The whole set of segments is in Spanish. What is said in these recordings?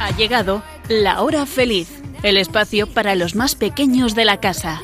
Ha llegado la hora feliz, el espacio para los más pequeños de la casa.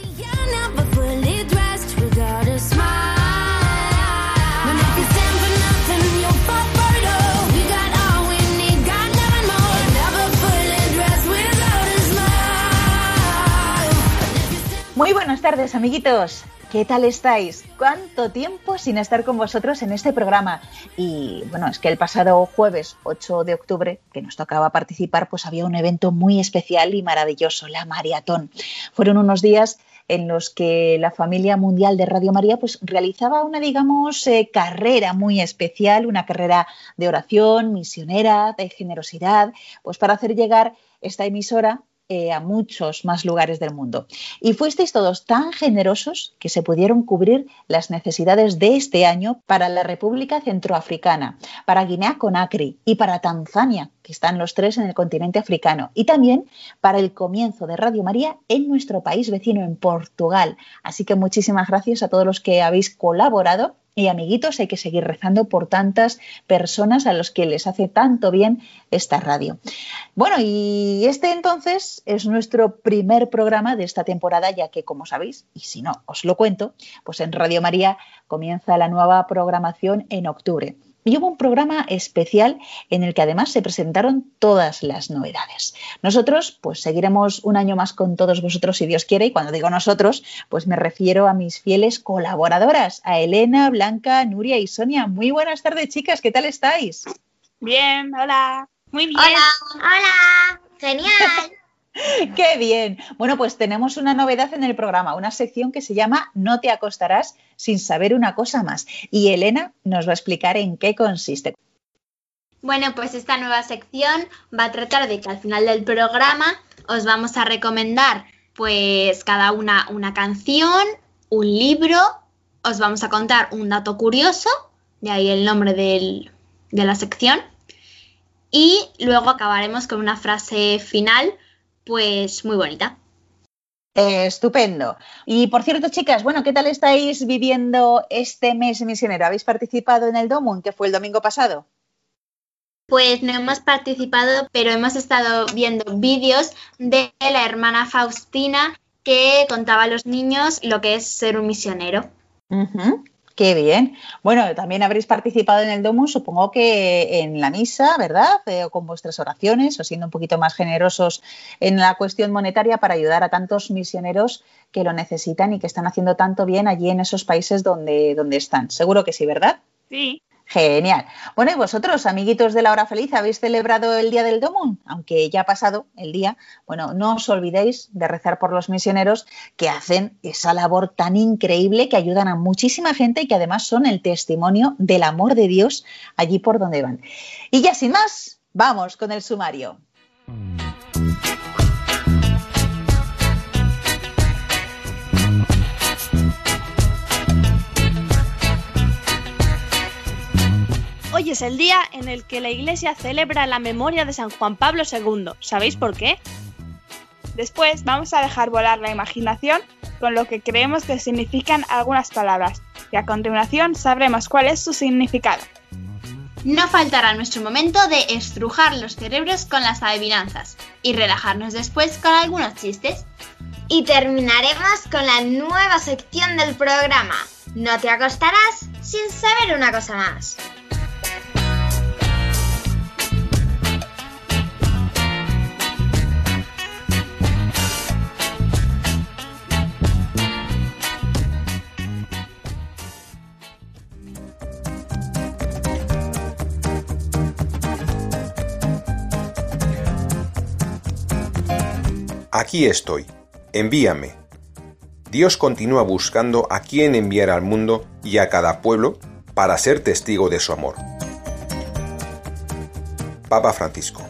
Muy buenas tardes, amiguitos. ¿Qué tal estáis? ¿Cuánto tiempo sin estar con vosotros en este programa? Y bueno, es que el pasado jueves 8 de octubre, que nos tocaba participar, pues había un evento muy especial y maravilloso, la maratón. Fueron unos días en los que la familia mundial de Radio María pues realizaba una, digamos, eh, carrera muy especial, una carrera de oración, misionera, de generosidad, pues para hacer llegar esta emisora eh, a muchos más lugares del mundo. Y fuisteis todos tan generosos que se pudieron cubrir las necesidades de este año para la República Centroafricana, para Guinea Conakry y para Tanzania, que están los tres en el continente africano, y también para el comienzo de Radio María en nuestro país vecino, en Portugal. Así que muchísimas gracias a todos los que habéis colaborado y amiguitos, hay que seguir rezando por tantas personas a los que les hace tanto bien esta radio. Bueno, y este entonces es nuestro primer programa de esta temporada, ya que, como sabéis, y si no, os lo cuento, pues en Radio María comienza la nueva programación en octubre. Y hubo un programa especial en el que además se presentaron todas las novedades. Nosotros, pues seguiremos un año más con todos vosotros, si Dios quiere, y cuando digo nosotros, pues me refiero a mis fieles colaboradoras, a Elena, Blanca, Nuria y Sonia. Muy buenas tardes, chicas, ¿qué tal estáis? Bien, hola. Muy bien. Hola, hola, genial. ¡Qué bien! Bueno, pues tenemos una novedad en el programa, una sección que se llama No te acostarás sin saber una cosa más. Y Elena nos va a explicar en qué consiste. Bueno, pues esta nueva sección va a tratar de que al final del programa os vamos a recomendar pues cada una una canción, un libro, os vamos a contar un dato curioso, de ahí el nombre de la sección, y luego acabaremos con una frase final pues muy bonita. Eh, estupendo. Y por cierto, chicas, bueno, ¿qué tal estáis viviendo este mes misionero? ¿Habéis participado en el Domun, que fue el domingo pasado? Pues no hemos participado, pero hemos estado viendo vídeos de la hermana Faustina que contaba a los niños lo que es ser un misionero. Qué bien. Bueno, también habréis participado en el Domun, supongo que en la misa, ¿verdad? Eh, o con vuestras oraciones, o siendo un poquito más generosos en la cuestión monetaria para ayudar a tantos misioneros que lo necesitan y que están haciendo tanto bien allí en esos países donde, donde están. Seguro que sí, ¿verdad? Sí, Genial. Bueno, y vosotros, amiguitos de la hora feliz, ¿habéis celebrado el Día del Domun? Aunque ya ha pasado el día. Bueno, no os olvidéis de rezar por los misioneros que hacen esa labor tan increíble que ayudan a muchísima gente y que además son el testimonio del amor de Dios allí por donde van. Y ya sin más, vamos con el sumario. Hoy es el día en el que la Iglesia celebra la memoria de San Juan Pablo II. ¿Sabéis por qué? Después vamos a dejar volar la imaginación con lo que creemos que significan algunas palabras y a continuación sabremos cuál es su significado. No faltará nuestro momento de estrujar los cerebros con las adivinanzas y relajarnos después con algunos chistes. Y terminaremos con la nueva sección del programa. No te acostarás sin saber una cosa más. Aquí estoy, envíame. Dios continúa buscando a quien enviar al mundo y a cada pueblo para ser testigo de su amor. Papa Francisco.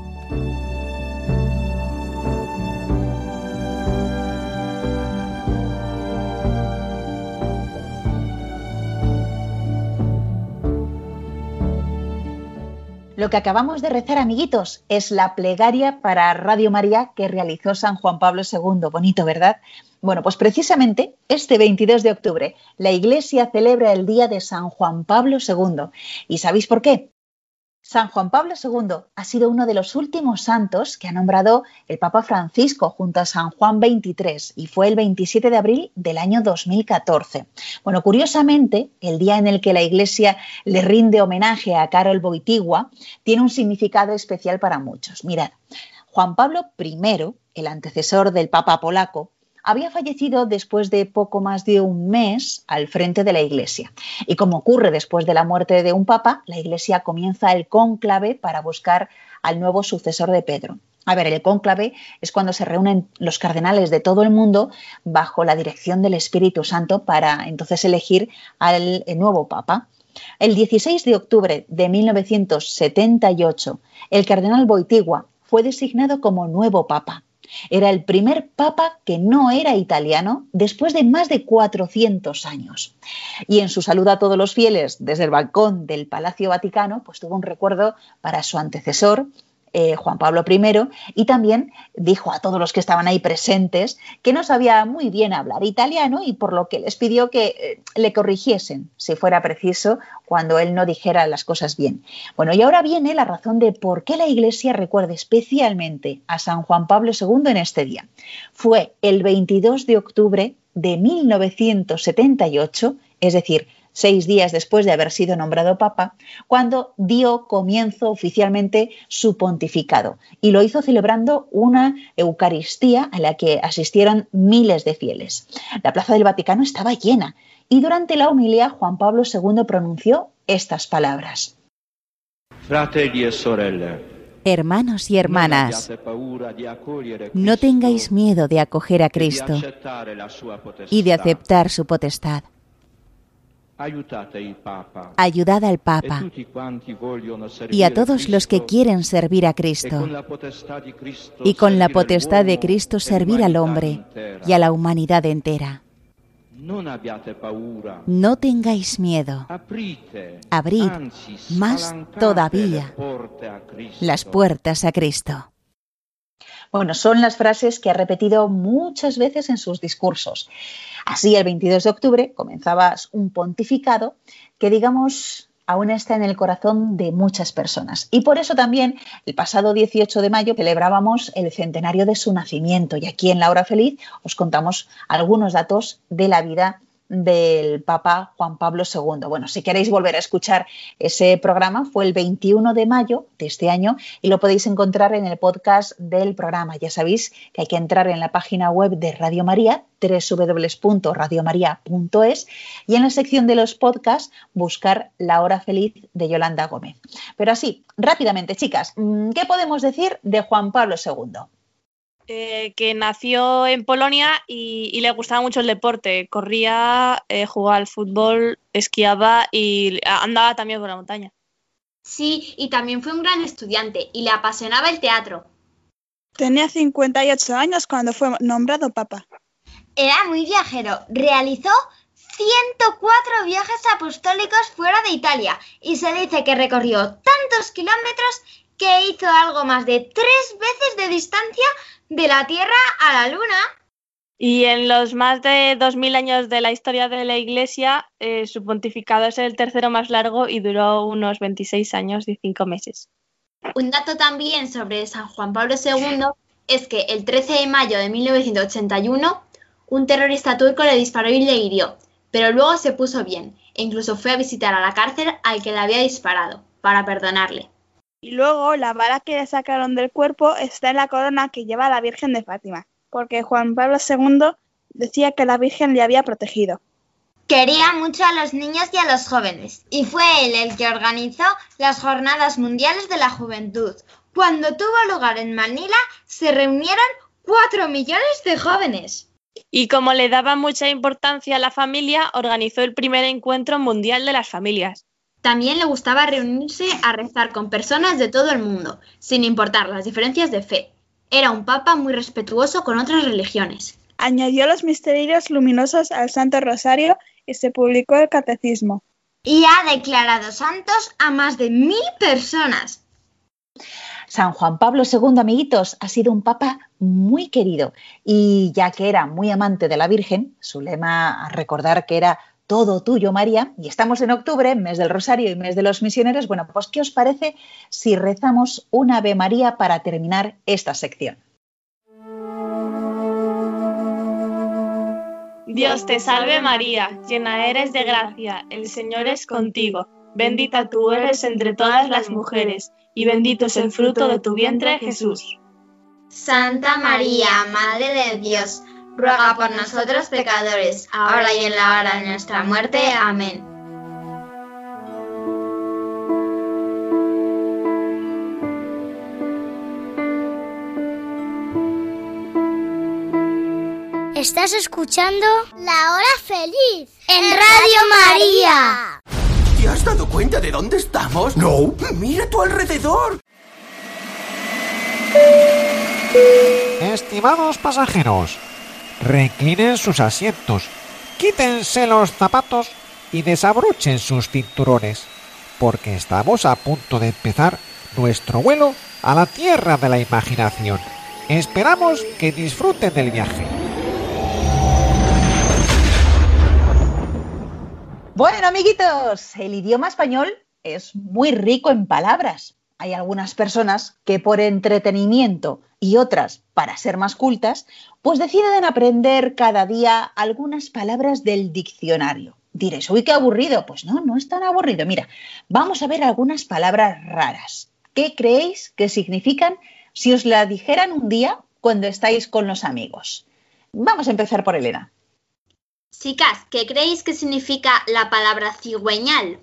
Lo que acabamos de rezar, amiguitos, es la plegaria para Radio María que realizó San Juan Pablo II. Bonito, ¿verdad? Bueno, pues precisamente este 22 de octubre la Iglesia celebra el día de San Juan Pablo II. ¿Y sabéis por qué? San Juan Pablo II ha sido uno de los últimos santos que ha nombrado el Papa Francisco junto a San Juan XXIII y fue el 27 de abril del año 2014. Bueno, curiosamente, el día en el que la Iglesia le rinde homenaje a Karol Wojtyła tiene un significado especial para muchos. Mirad, Juan Pablo I, el antecesor del Papa polaco, había fallecido después de poco más de un mes al frente de la Iglesia. Y como ocurre después de la muerte de un papa, la Iglesia comienza el cónclave para buscar al nuevo sucesor de Pedro. A ver, el cónclave es cuando se reúnen los cardenales de todo el mundo bajo la dirección del Espíritu Santo para entonces elegir al nuevo papa. El 16 de octubre de 1978, el cardenal Boitigua fue designado como nuevo papa. Era el primer papa que no era italiano después de más de 400 años. Y en su saludo a todos los fieles desde el balcón del Palacio Vaticano, pues tuvo un recuerdo para su antecesor, eh, Juan Pablo I, y también dijo a todos los que estaban ahí presentes que no sabía muy bien hablar italiano y por lo que les pidió que eh, le corrigiesen, si fuera preciso, cuando él no dijera las cosas bien. Bueno, y ahora viene la razón de por qué la Iglesia recuerda especialmente a San Juan Pablo II en este día. Fue el 22 de octubre de 1978, es decir, seis días después de haber sido nombrado papa, cuando dio comienzo oficialmente su pontificado y lo hizo celebrando una Eucaristía a la que asistieron miles de fieles. La plaza del Vaticano estaba llena y durante la homilía Juan Pablo II pronunció estas palabras. Fratelli e sorelle, Hermanos y hermanas, no tengáis miedo de acoger a e Cristo y de aceptar su potestad. Ayudad al e Papa vogliono y a todos los que quieren servir a e Cristo y con la potestad de Cristo e servir al hombre y a la humanidad entera. No tengáis miedo. Abrid más todavía las puertas a Cristo. Bueno, son las frases que ha repetido muchas veces en sus discursos. Así, el 22 de octubre comenzaba un pontificado que, digamos, aún está en el corazón de muchas personas. Y por eso también el pasado 18 de mayo celebrábamos el centenario de su nacimiento. Y aquí en La Hora Feliz os contamos algunos datos de la vida del Papa Juan Pablo II. Bueno, si queréis volver a escuchar ese programa, fue el 21 de mayo de este año y lo podéis encontrar en el podcast del programa. Ya sabéis que hay que entrar en la página web de Radio María, www.radiomaria.es y en la sección de los podcasts buscar La Hora Feliz de Yolanda Gómez. Pero así, rápidamente, chicas, ¿qué podemos decir de Juan Pablo II? Eh, que nació en Polonia y, y le gustaba mucho el deporte. Corría, eh, jugaba al fútbol, esquiaba y andaba también por la montaña. Sí, y también fue un gran estudiante y le apasionaba el teatro. Tenía 58 años cuando fue nombrado papa. Era muy viajero. Realizó 104 viajes apostólicos fuera de Italia y se dice que recorrió tantos kilómetros que hizo algo más de tres veces de distancia de la Tierra a la Luna. Y en los más de 2.000 años de la historia de la Iglesia, eh, su pontificado es el tercero más largo y duró unos 26 años y 5 meses. Un dato también sobre San Juan Pablo II es que el 13 de mayo de 1981 un terrorista turco le disparó y le hirió, pero luego se puso bien e incluso fue a visitar a la cárcel al que le había disparado, para perdonarle. Y luego la bala que le sacaron del cuerpo está en la corona que lleva la Virgen de Fátima, porque Juan Pablo II decía que la Virgen le había protegido. Quería mucho a los niños y a los jóvenes, y fue él el que organizó las Jornadas Mundiales de la Juventud. Cuando tuvo lugar en Manila, se reunieron cuatro millones de jóvenes. Y como le daba mucha importancia a la familia, organizó el primer encuentro mundial de las familias. También le gustaba reunirse a rezar con personas de todo el mundo, sin importar las diferencias de fe. Era un papa muy respetuoso con otras religiones. Añadió los misterios luminosos al Santo Rosario y se publicó el Catecismo. Y ha declarado santos a más de mil personas. San Juan Pablo II, amiguitos, ha sido un papa muy querido y ya que era muy amante de la Virgen, su lema a recordar que era todo tuyo, María, y estamos en octubre, mes del Rosario y mes de los misioneros, bueno, pues ¿qué os parece si rezamos un Ave María para terminar esta sección? Dios te salve María, llena eres de gracia, el Señor es contigo. Bendita tú eres entre todas las mujeres, y bendito es el fruto de tu vientre, Jesús. Santa María, Madre de Dios, ruega por nosotros pecadores, ahora y en la hora de nuestra muerte. Amén. Estás escuchando La Hora Feliz en Radio María. ¿Te has dado cuenta de dónde estamos? No. Mira a tu alrededor. Estimados pasajeros, reclinen sus asientos, quítense los zapatos y desabrochen sus cinturones, porque estamos a punto de empezar nuestro vuelo a la tierra de la imaginación. Esperamos que disfruten del viaje. Bueno, amiguitos, el idioma español es muy rico en palabras. Hay algunas personas que por entretenimiento y otras para ser más cultas, pues deciden aprender cada día algunas palabras del diccionario. Diréis, uy, qué aburrido. Pues no, no es tan aburrido. Mira, vamos a ver algunas palabras raras. ¿Qué creéis que significan si os la dijeran un día cuando estáis con los amigos? Vamos a empezar por Elena. Chicas, ¿qué creéis que significa la palabra cigüeñal?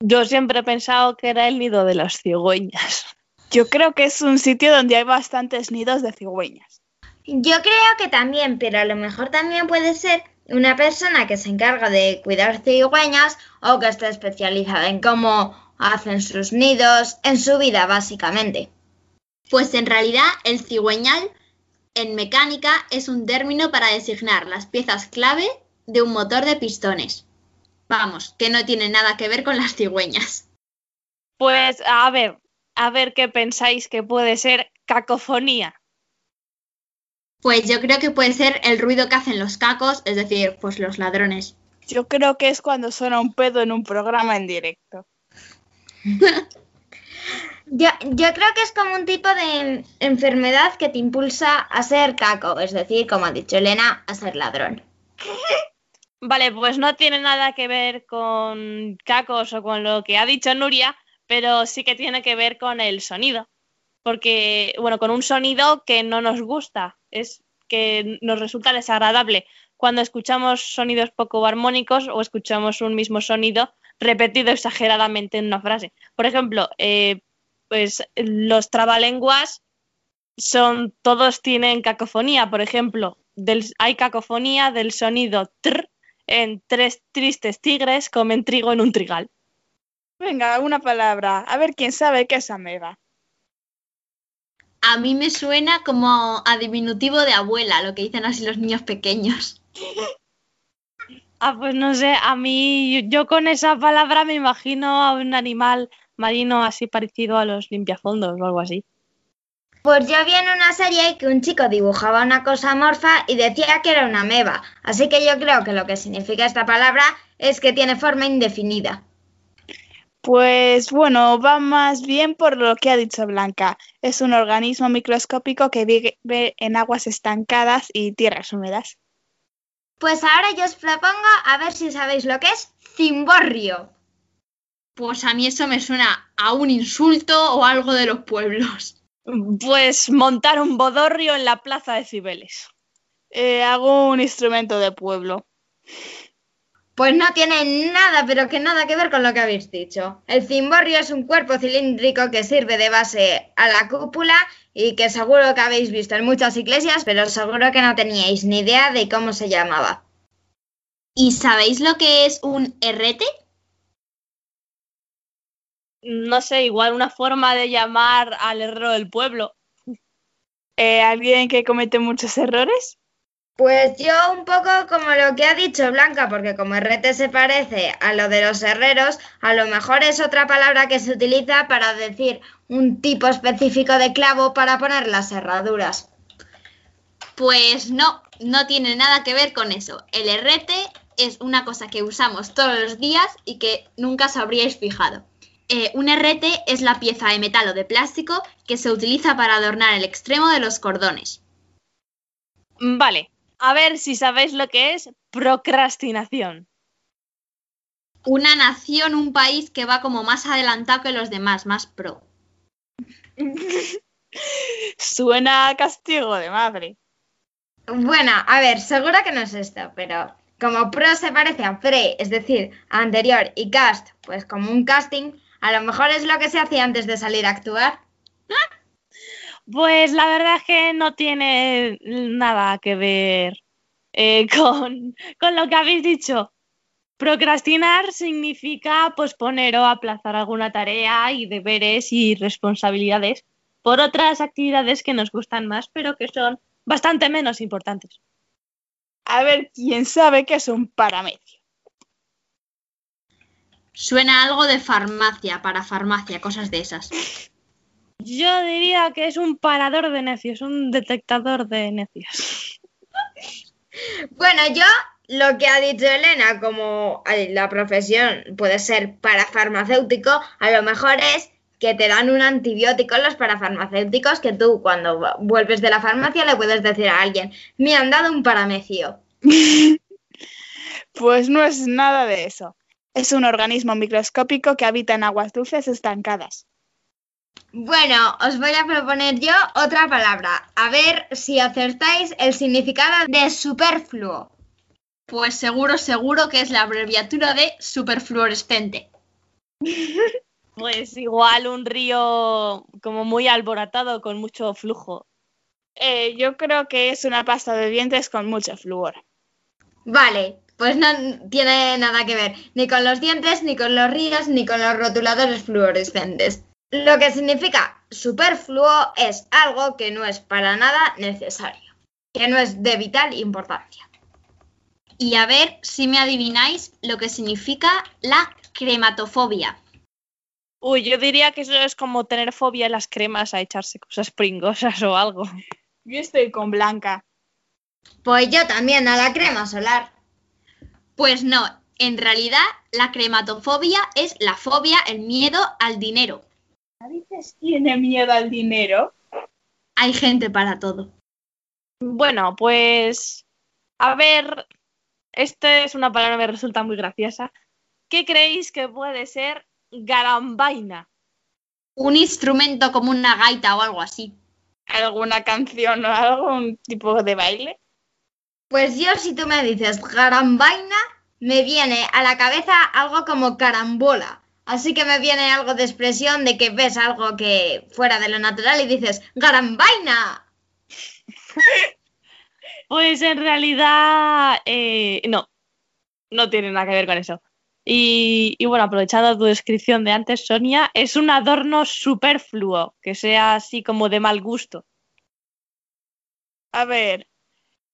Yo siempre he pensado que era el nido de las cigüeñas. Yo creo que es un sitio donde hay bastantes nidos de cigüeñas. Yo creo que también, pero a lo mejor también puede ser una persona que se encarga de cuidar cigüeñas o que está especializada en cómo hacen sus nidos, en su vida básicamente. Pues en realidad el cigüeñal en mecánica es un término para designar las piezas clave de un motor de pistones. Vamos, que no tiene nada que ver con las cigüeñas. Pues a ver, a ver qué pensáis que puede ser cacofonía. Pues yo creo que puede ser el ruido que hacen los cacos, es decir, pues los ladrones. Yo creo que es cuando suena un pedo en un programa en directo. Yo, yo creo que es como un tipo de enfermedad que te impulsa a ser caco, es decir, como ha dicho Elena, a ser ladrón. Vale, pues no tiene nada que ver con cacos o con lo que ha dicho Nuria, pero sí que tiene que ver con el sonido. Porque, bueno, con un sonido que no nos gusta, es que nos resulta desagradable cuando escuchamos sonidos poco armónicos o escuchamos un mismo sonido repetido exageradamente en una frase. Por ejemplo, eh, pues los trabalenguas son, todos tienen cacofonía. Por ejemplo, del, hay cacofonía del sonido tr en tres tristes tigres comen trigo en un trigal. Venga, una palabra. A ver quién sabe qué es ameba. A mí me suena como a diminutivo de abuela, lo que dicen así los niños pequeños. Ah, pues no sé, a mí yo con esa palabra me imagino a un animal marino así parecido a los limpiafondos o algo así. Pues yo vi en una serie que un chico dibujaba una cosa morfa y decía que era una ameba, así que yo creo que lo que significa esta palabra es que tiene forma indefinida. Pues bueno, va más bien por lo que ha dicho Blanca. Es un organismo microscópico que vive en aguas estancadas y tierras húmedas. Pues ahora yo os propongo a ver si sabéis lo que es cimborrio. Pues a mí eso me suena a un insulto o algo de los pueblos. Pues montar un bodorrio en la plaza de Cibeles. Eh, hago un instrumento de pueblo. Pues no tiene nada, pero que nada que ver con lo que habéis dicho. El cimborrio es un cuerpo cilíndrico que sirve de base a la cúpula y que seguro que habéis visto en muchas iglesias, pero seguro que no teníais ni idea de cómo se llamaba. ¿Y sabéis lo que es un herrete? No sé, igual una forma de llamar al herrero del pueblo. Eh, ¿Alguien que comete muchos errores? Pues yo un poco como lo que ha dicho Blanca, porque como herrete se parece a lo de los herreros, a lo mejor es otra palabra que se utiliza para decir un tipo específico de clavo para poner las herraduras. Pues no, no tiene nada que ver con eso. El herrete es una cosa que usamos todos los días y que nunca os habríais fijado. Eh, un herrete es la pieza de metal o de plástico que se utiliza para adornar el extremo de los cordones. Vale, a ver si sabéis lo que es procrastinación. Una nación, un país que va como más adelantado que los demás, más pro. Suena a castigo de madre. Bueno, a ver, seguro que no es esto, pero como pro se parece a pre, es decir, a anterior, y cast, pues como un casting, a lo mejor es lo que se hacía antes de salir a actuar. Pues la verdad es que no tiene nada que ver eh, con, con lo que habéis dicho. Procrastinar significa posponer o aplazar alguna tarea y deberes y responsabilidades por otras actividades que nos gustan más, pero que son bastante menos importantes. A ver quién sabe qué es un parametrio. Suena algo de farmacia, para farmacia, cosas de esas. Yo diría que es un parador de necios, un detectador de necios. Bueno, yo lo que ha dicho Elena, como la profesión puede ser parafarmacéutico, a lo mejor es que te dan un antibiótico los parafarmacéuticos que tú cuando vuelves de la farmacia le puedes decir a alguien, me han dado un paramecio. Pues no es nada de eso. Es un organismo microscópico que habita en aguas dulces estancadas. Bueno, os voy a proponer yo otra palabra. A ver si acertáis el significado de superfluo. Pues seguro, seguro que es la abreviatura de superfluorescente. Pues igual un río como muy alborotado con mucho flujo. Eh, yo creo que es una pasta de dientes con mucho flúor. Vale, pues no tiene nada que ver ni con los dientes, ni con los ríos, ni con los rotuladores fluorescentes. Lo que significa superfluo es algo que no es para nada necesario, que no es de vital importancia. Y a ver si me adivináis lo que significa la crematofobia. Uy, yo diría que eso es como tener fobia en las cremas a echarse cosas pringosas o algo. Yo estoy con Blanca. Pues yo también a la crema solar. Pues no, en realidad la crematofobia es la fobia, el miedo al dinero. ¿Narices tiene miedo al dinero? Hay gente para todo. Bueno, pues a ver, esta es una palabra que me resulta muy graciosa. ¿Qué creéis que puede ser garambaina? Un instrumento como una gaita o algo así. ¿Alguna canción o algo? ¿Un tipo de baile? Pues yo si tú me dices garambaina, me viene a la cabeza algo como carambola. Así que me viene algo de expresión de que ves algo que fuera de lo natural y dices ¡Garambaina! Pues en realidad eh, no, no tiene nada que ver con eso. Y, y, bueno, aprovechando tu descripción de antes, Sonia, es un adorno superfluo, que sea así como de mal gusto. A ver,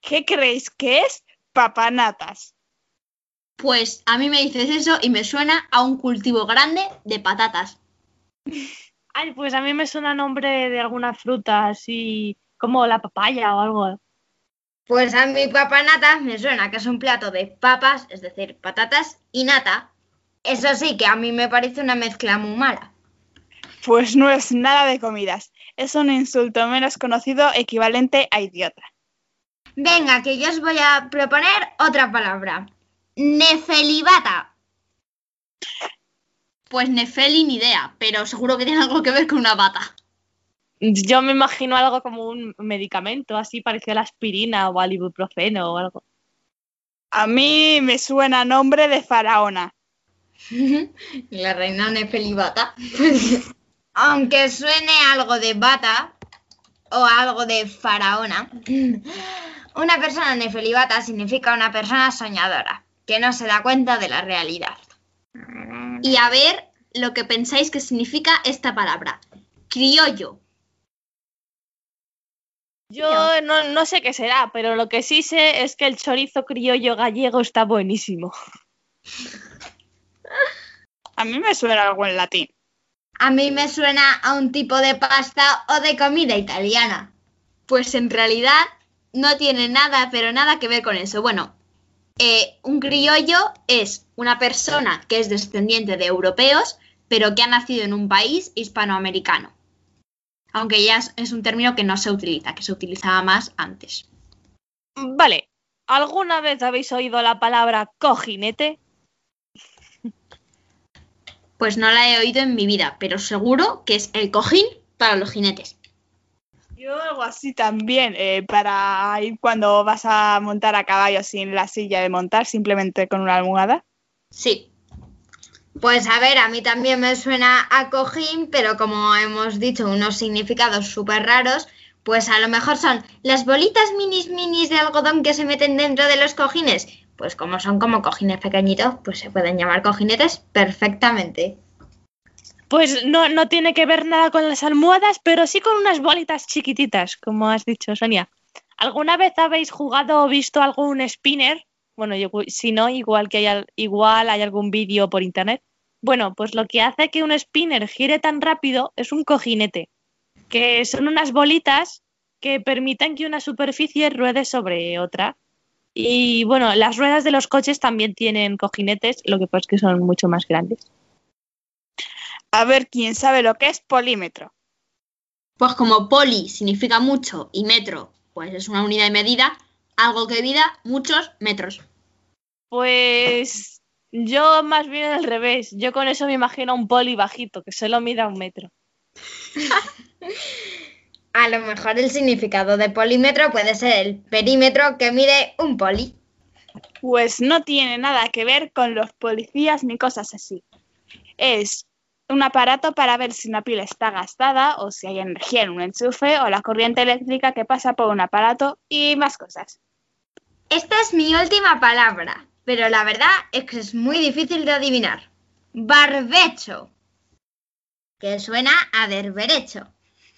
¿qué creéis que es papanatas? Pues a mí me dices eso y me suena a un cultivo grande de patatas. Ay, pues a mí me suena nombre de alguna fruta, así como la papaya o algo. Pues a mi papanatas me suena que es un plato de papas, es decir, patatas y nata. Eso sí, que a mí me parece una mezcla muy mala. Pues no es nada de comidas, es un insulto menos conocido equivalente a idiota. Venga, que yo os voy a proponer otra palabra. Nefelibata. Pues Nefeli ni idea, pero seguro que tiene algo que ver con una bata. Yo me imagino algo como un medicamento, así parecido a la aspirina o al ibuprofeno o algo. A mí me suena nombre de faraona. La reina Nefeli bata. Aunque suene algo de bata o algo de faraona, una persona nefelibata significa una persona soñadora, que no se da cuenta de la realidad. Y a ver lo que pensáis que significa esta palabra. Criollo. Yo no, no sé qué será, pero lo que sí sé es que el chorizo criollo gallego está buenísimo. A mí me suena algo en latín. A mí me suena a un tipo de pasta o de comida italiana. Pues en realidad no tiene nada, pero nada que ver con eso. Bueno, eh, un criollo es una persona que es descendiente de europeos, pero que ha nacido en un país hispanoamericano. Aunque ya es, es un término que no se utiliza, que se utilizaba más antes. Vale, ¿alguna vez habéis oído la palabra cojinete? Pues no la he oído en mi vida, pero seguro que es el cojín para los jinetes. Yo algo así también, eh, para ir cuando vas a montar a caballo sin la silla de montar, simplemente con una almohada. Sí, Pues a ver, a mí también me suena a cojín, pero como hemos dicho, unos significados súper raros, pues a lo mejor son las bolitas minis minis de algodón que se meten dentro de los cojines. Pues como son como cojines pequeñitos, pues se pueden llamar cojinetes perfectamente. Pues no, no tiene que ver nada con las almohadas, pero sí con unas bolitas chiquititas, como has dicho, Sonia. ¿Alguna vez habéis jugado o visto algún spinner? Bueno, yo- si no, igual que hay, al- igual hay algún vídeo por internet. Bueno, pues lo que hace que un spinner gire tan rápido es un cojinete, que son unas bolitas que permiten que una superficie ruede sobre otra. Y bueno, las ruedas de los coches también tienen cojinetes, lo que pasa es que son mucho más grandes. A ver quién sabe lo que es polímetro. Pues como poli significa mucho y metro, pues es una unidad de medida, algo que mida muchos metros. Pues yo más bien al revés. Yo con eso me imagino un poli bajito, que solo mida un metro. A lo mejor el significado de polímetro puede ser el perímetro que mide un poli. Pues no tiene nada que ver con los policías ni cosas así. Es un aparato para ver si una pila está gastada o si hay energía en un enchufe o la corriente eléctrica que pasa por un aparato y más cosas. Esta es mi última palabra, pero la verdad es que es muy difícil de adivinar. Barbecho. Que suena a berberecho.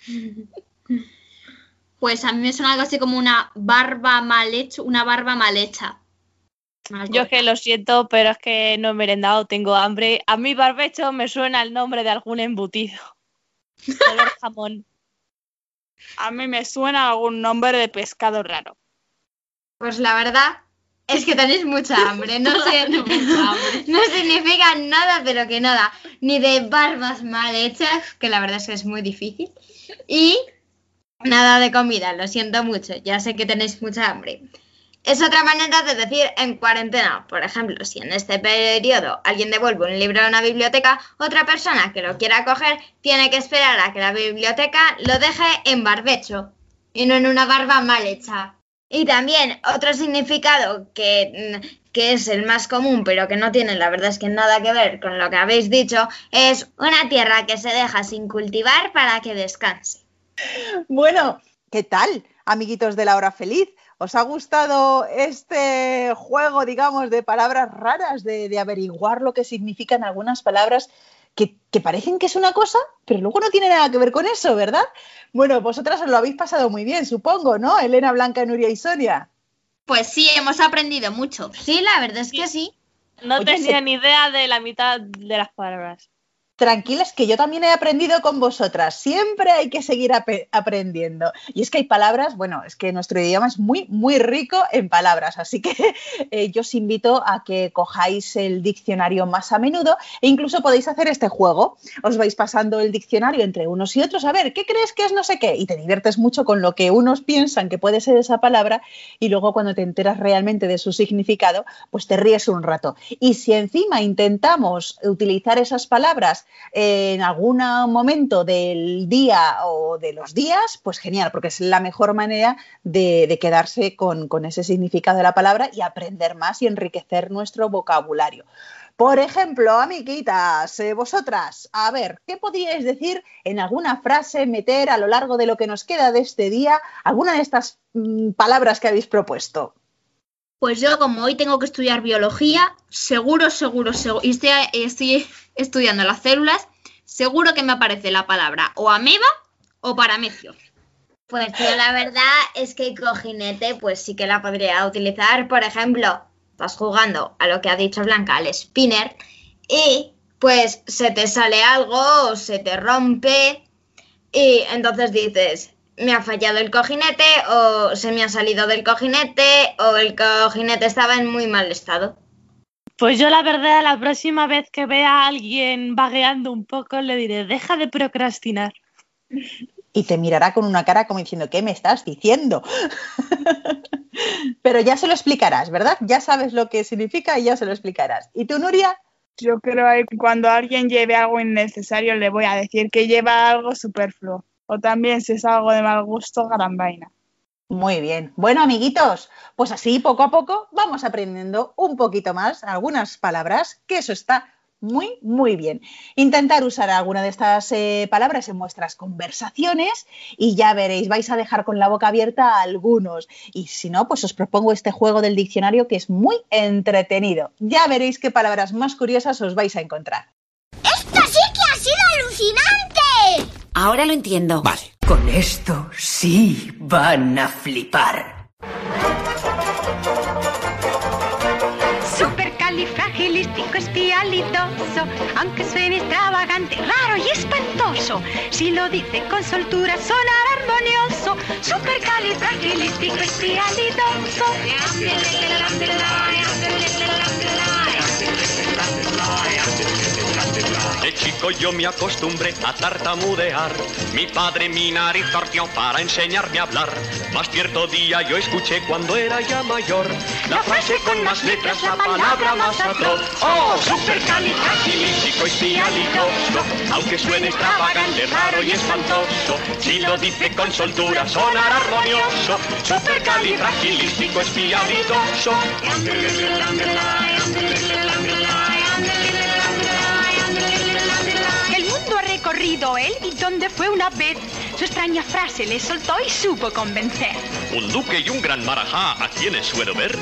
Pues a mí me suena algo así como una barba mal hecha, una barba mal hecha. Yo es que lo siento, pero es que no he merendado, tengo hambre. A mí barbecho me suena el nombre de algún embutido. Color jamón. A mí me suena algún nombre de pescado raro. Pues la verdad es que tenéis mucha hambre. No sé, no, no significa nada, pero que nada. Ni de barbas mal hechas, que la verdad es que es muy difícil. Y nada de comida, lo siento mucho. Ya sé que tenéis mucha hambre. Es otra manera de decir en cuarentena. Por ejemplo, si en este periodo alguien devuelve un libro a una biblioteca, otra persona que lo quiera coger tiene que esperar a que la biblioteca lo deje en barbecho y no en una barba mal hecha. Y también otro significado que, mm, que es el más común, pero que no tiene la verdad es que nada que ver con lo que habéis dicho, es una tierra que se deja sin cultivar para que descanse. Bueno, ¿qué tal, amiguitos de la hora feliz? ¿Os ha gustado este juego, digamos, de palabras raras, de, de averiguar lo que significan algunas palabras que, que parecen que es una cosa, pero luego no tiene nada que ver con eso, ¿verdad? Bueno, vosotras os lo habéis pasado muy bien, supongo, ¿no? Elena, Blanca, Nuria y Sonia. Pues sí, hemos aprendido mucho. Sí, la verdad es que sí. No Oye, tenía se- ni idea de la mitad de las palabras. Tranquilas, que yo también he aprendido con vosotras. Siempre hay que seguir ap- aprendiendo. Y es que hay palabras, bueno, es que nuestro idioma es muy, muy rico en palabras. Así que eh, yo os invito a que cojáis el diccionario más a menudo e incluso podéis hacer este juego. Os vais pasando el diccionario entre unos y otros. A ver, ¿qué crees que es no sé qué? Y te diviertes mucho con lo que unos piensan que puede ser esa palabra y luego cuando te enteras realmente de su significado, pues te ríes un rato. Y si encima intentamos utilizar esas palabras en algún momento del día o de los días, pues genial, porque es la mejor manera de, quedarse con, con ese significado de la palabra y aprender más y enriquecer nuestro vocabulario. Por ejemplo, amiguitas, eh, vosotras, a ver, ¿qué podríais decir en alguna frase, meter a lo largo de lo que nos queda de este día alguna de estas mm, palabras que habéis propuesto? Pues yo, como hoy tengo que estudiar biología, seguro, seguro, seguro, y estoy, estudiando las células, seguro que me aparece la palabra o ameba o paramecio. Pues yo la verdad es que cojinete pues sí que la podría utilizar. Por ejemplo, Estás jugando a lo que ha dicho Blanca, al spinner, y pues se te sale algo o se te rompe, y entonces dices, me ha fallado el cojinete, o se me ha salido del cojinete, o el cojinete estaba en muy mal estado. Pues yo la verdad, la próxima vez que vea a alguien vagueando un poco, le diré, deja de procrastinar. Y te mirará con una cara como diciendo, ¿qué me estás diciendo? Pero ya se lo explicarás, ¿verdad? Ya sabes lo que significa y ya se lo explicarás. ¿Y tú, Nuria? Yo creo que cuando alguien lleve algo innecesario le voy a decir que lleva algo superfluo. O también si es algo de mal gusto, gran vaina. Muy bien. Bueno, amiguitos, pues así poco a poco vamos aprendiendo un poquito más algunas palabras, que eso está muy, muy bien. Intentar usar alguna de estas eh, palabras en vuestras conversaciones y ya veréis, vais a dejar con la boca abierta a algunos. Y si no, pues os propongo este juego del diccionario que es muy entretenido. Ya veréis qué palabras más curiosas os vais a encontrar. ¡Esto sí que ha sido alucinante! Ahora lo entiendo. Vale. Con esto sí van a flipar. Supercalifragilisticoespialidoso, aunque suene extravagante, raro y espantoso, si lo dice con soltura sonará armonioso. Supercalifragilisticoespialidoso. Chico yo me acostumbré a tartamudear. Mi padre mi nariz torció para enseñarme a hablar. Más cierto día yo escuché cuando era ya mayor. La frase con más letras, la palabra más atroz. Oh, supercalifragilisticoespialidoso. Aunque suene extravagante, raro y espantoso. Si lo dice con soltura, sonará armonioso. Supercalifragilisticoespialidoso. Recorrido él y donde fue una vez, su extraña frase le soltó y supo convencer. Un duque y un gran marajá a quienes suelo ver.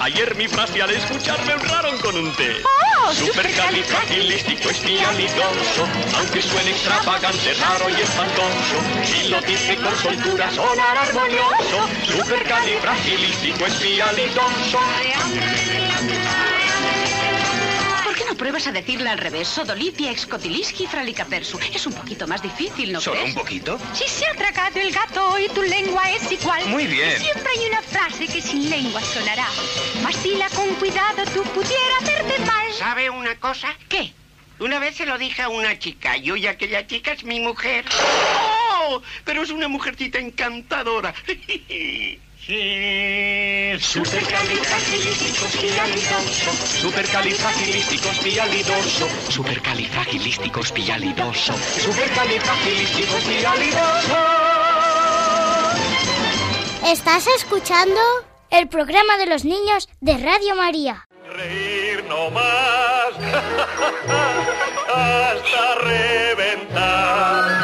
Ayer mi frase al escucharme honraron con un té. ¡Oh! Supercalifragilisticoespialidoso. Aunque suene extravagante, raro y espantoso. Si lo dice con soltura, sonará armonioso. Supercalifragilisticoespialidoso. ¿Por pruebas a decirle al revés? Sodolicia excotiliski fralicapersu. Es un poquito más difícil, ¿no ¿Solo crees? un poquito? Si se ha tragado el gato y tu lengua es igual. Muy bien. Siempre hay una frase que sin lengua sonará. Mas dila con cuidado, tú pudiera hacerte mal. ¿Sabe una cosa? ¿Qué? Una vez se lo dije a una chica y hoy aquella chica es mi mujer. ¡Oh! Pero es una mujercita encantadora. Sí, supercalifragilisticoespialidoso. Supercalifragilisticoespialidoso. Supercalifragilisticoespialidoso. Supercalifragilisticoespialidoso. Estás escuchando el programa de los niños de Radio María. Reír no más hasta reventar.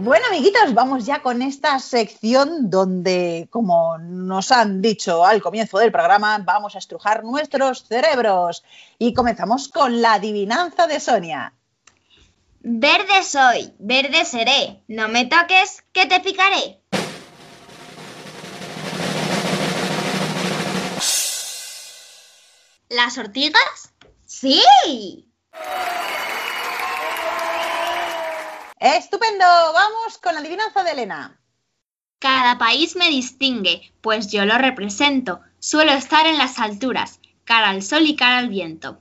Bueno, amiguitos, vamos ya con esta sección donde, como nos han dicho al comienzo del programa, vamos a estrujar nuestros cerebros. Y comenzamos con la adivinanza de Sonia. Verde soy, verde seré. No me toques, que te picaré. ¿Las ortigas? Sí. Estupendo, vamos con la adivinanza de Elena. Cada país me distingue, pues yo lo represento. Suelo estar en las alturas, cara al sol y cara al viento.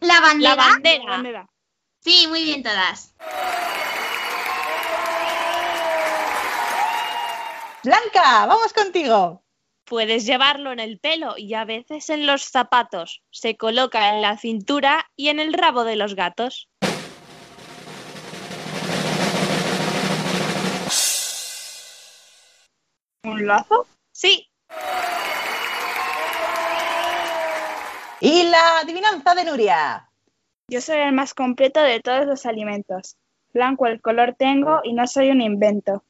¿La bandera? La bandera. Sí, muy bien todas. Blanca, vamos contigo. Puedes llevarlo en el pelo y a veces en los zapatos. Se coloca en la cintura y en el rabo de los gatos. ¿Un lazo? Sí. Y la adivinanza de Nuria. Yo soy el más completo de todos los alimentos. Blanco el color tengo y no soy un invento.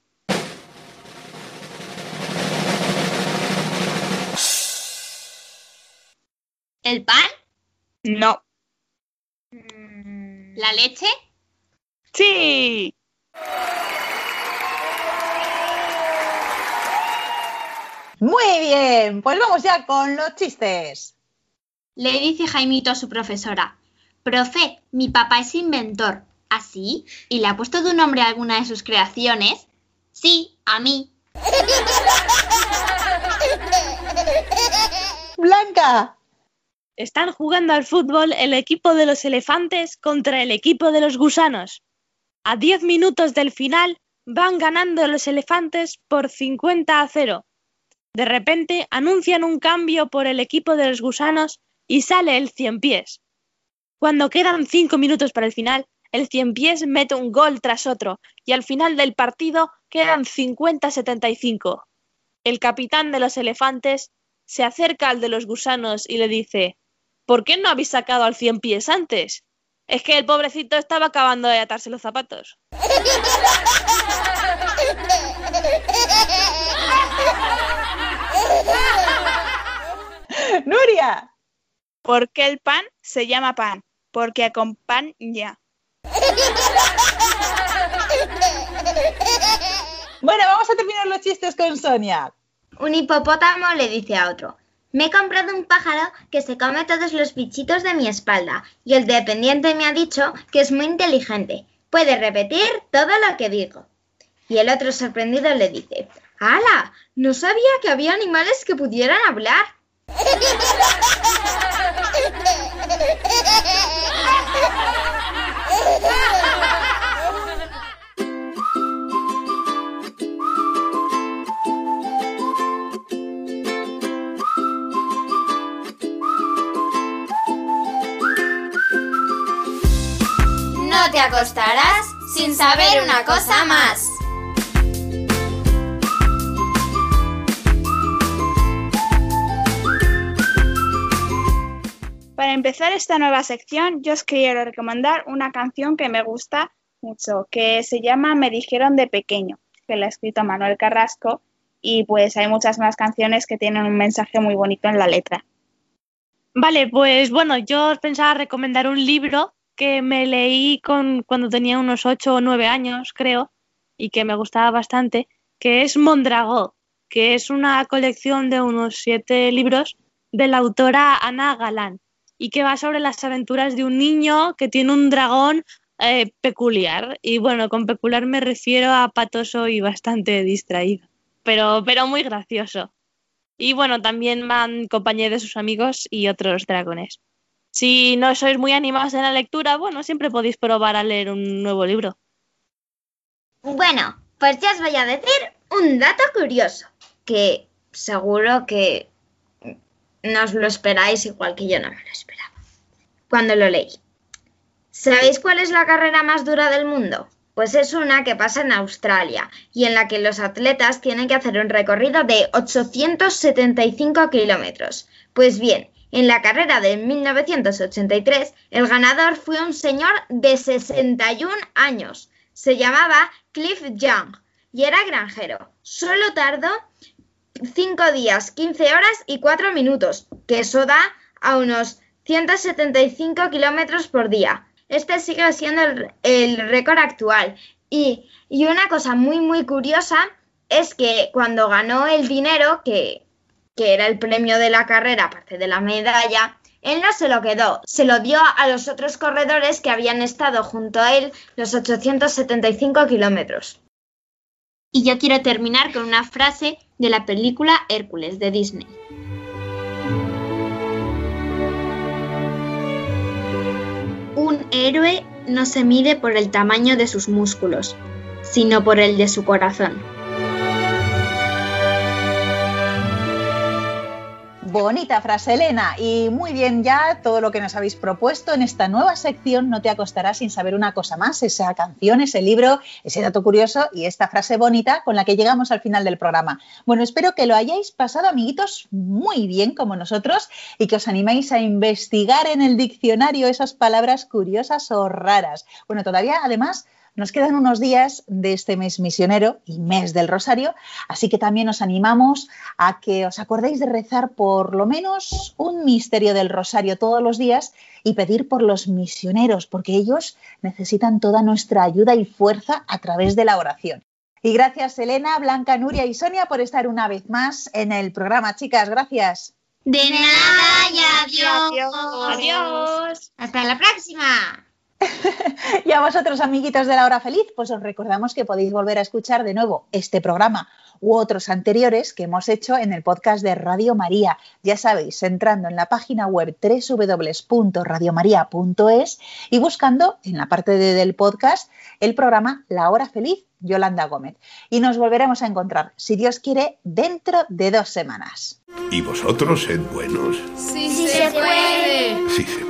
¿El pan? No. ¿La leche? Sí. Muy bien, pues vamos ya con los chistes. Le dice Jaimito a su profesora, Profe, mi papá es inventor. ¿Así? ¿Y le ha puesto tu nombre a alguna de sus creaciones? Sí, a mí. Blanca. Están jugando al fútbol el equipo de los elefantes contra el equipo de los gusanos. A 10 minutos del final van ganando los elefantes por 50 a 0. De repente anuncian un cambio por el equipo de los gusanos y sale el cien pies. Cuando quedan 5 minutos para el final, el cien pies mete un gol tras otro y al final del partido quedan 50 a 75. El capitán de los elefantes se acerca al de los gusanos y le dice ¿Por qué no habéis sacado al cien pies antes? Es que el pobrecito estaba acabando de atarse los zapatos. Nuria. ¿Por qué el pan se llama pan? Porque acompaña. Bueno, vamos a terminar los chistes con Sonia. Un hipopótamo le dice a otro, me he comprado un pájaro que se come todos los bichitos de mi espalda y el dependiente me ha dicho que es muy inteligente. Puede repetir todo lo que digo. Y el otro sorprendido le dice, ¡Hala! No sabía que había animales que pudieran hablar. te acostarás sin saber una cosa más. Para empezar esta nueva sección, yo os quiero recomendar una canción que me gusta mucho, que se llama Me dijeron de pequeño, que la ha escrito Manuel Carrasco y pues hay muchas más canciones que tienen un mensaje muy bonito en la letra. Vale, pues bueno, yo os pensaba recomendar un libro que me leí con, cuando tenía unos 8 o 9 años, creo, y que me gustaba bastante, que es Mondragó, que es una colección de unos 7 libros de la autora Ana Galán y que va sobre las aventuras de un niño que tiene un dragón eh, peculiar. Y bueno, con peculiar me refiero a patoso y bastante distraído, pero, pero muy gracioso. Y bueno, también van compañía de sus amigos y otros dragones. Si no sois muy animados en la lectura, bueno, siempre podéis probar a leer un nuevo libro. Bueno, pues ya os voy a decir un dato curioso, que seguro que no os lo esperáis igual que yo no me lo esperaba cuando lo leí. ¿Sabéis cuál es la carrera más dura del mundo? Pues es una que pasa en Australia y en la que los atletas tienen que hacer un recorrido de 875 kilómetros. Pues bien, En la carrera de 1983, el ganador fue un señor de 61 años. Se llamaba Cliff Young y era granjero. Solo tardó 5 días, 15 horas y 4 minutos, que eso da a unos 175 kilómetros por día. Este sigue siendo el, récord actual. Y, y una cosa muy, muy curiosa es que cuando ganó el dinero, que, que era el premio de la carrera, aparte de la medalla, él no se lo quedó, se lo dio a los otros corredores que habían estado junto a él los 875 kilómetros. Y yo quiero terminar con una frase de la película Hércules de Disney. Un héroe no se mide por el tamaño de sus músculos, sino por el de su corazón. Bonita frase, Elena. Y muy bien ya todo lo que nos habéis propuesto en esta nueva sección. No te acostarás sin saber una cosa más, esa canción, ese libro, ese dato curioso y esta frase bonita con la que llegamos al final del programa. Bueno, espero que lo hayáis pasado, amiguitos, muy bien como nosotros y que os animéis a investigar en el diccionario esas palabras curiosas o raras. Bueno, todavía además nos quedan unos días de este mes misionero y mes del Rosario, así que también os animamos a que os acordéis de rezar por lo menos un misterio del Rosario todos los días y pedir por los misioneros, porque ellos necesitan toda nuestra ayuda y fuerza a través de la oración. Y gracias Elena, Blanca, Nuria y Sonia por estar una vez más en el programa. Chicas, gracias. De nada y adiós. Adiós. Hasta la próxima. y a vosotros, amiguitos de la hora feliz, pues os recordamos que podéis volver a escuchar de nuevo este programa u otros anteriores que hemos hecho en el podcast de Radio María. Ya sabéis, entrando en la página web www.radiomaria.es y buscando en la parte de, del podcast el programa La Hora Feliz, Yolanda Gómez. Y nos volveremos a encontrar, si Dios quiere, dentro de dos semanas. ¿Y vosotros sed buenos? Sí, sí se puede. Sí se puede.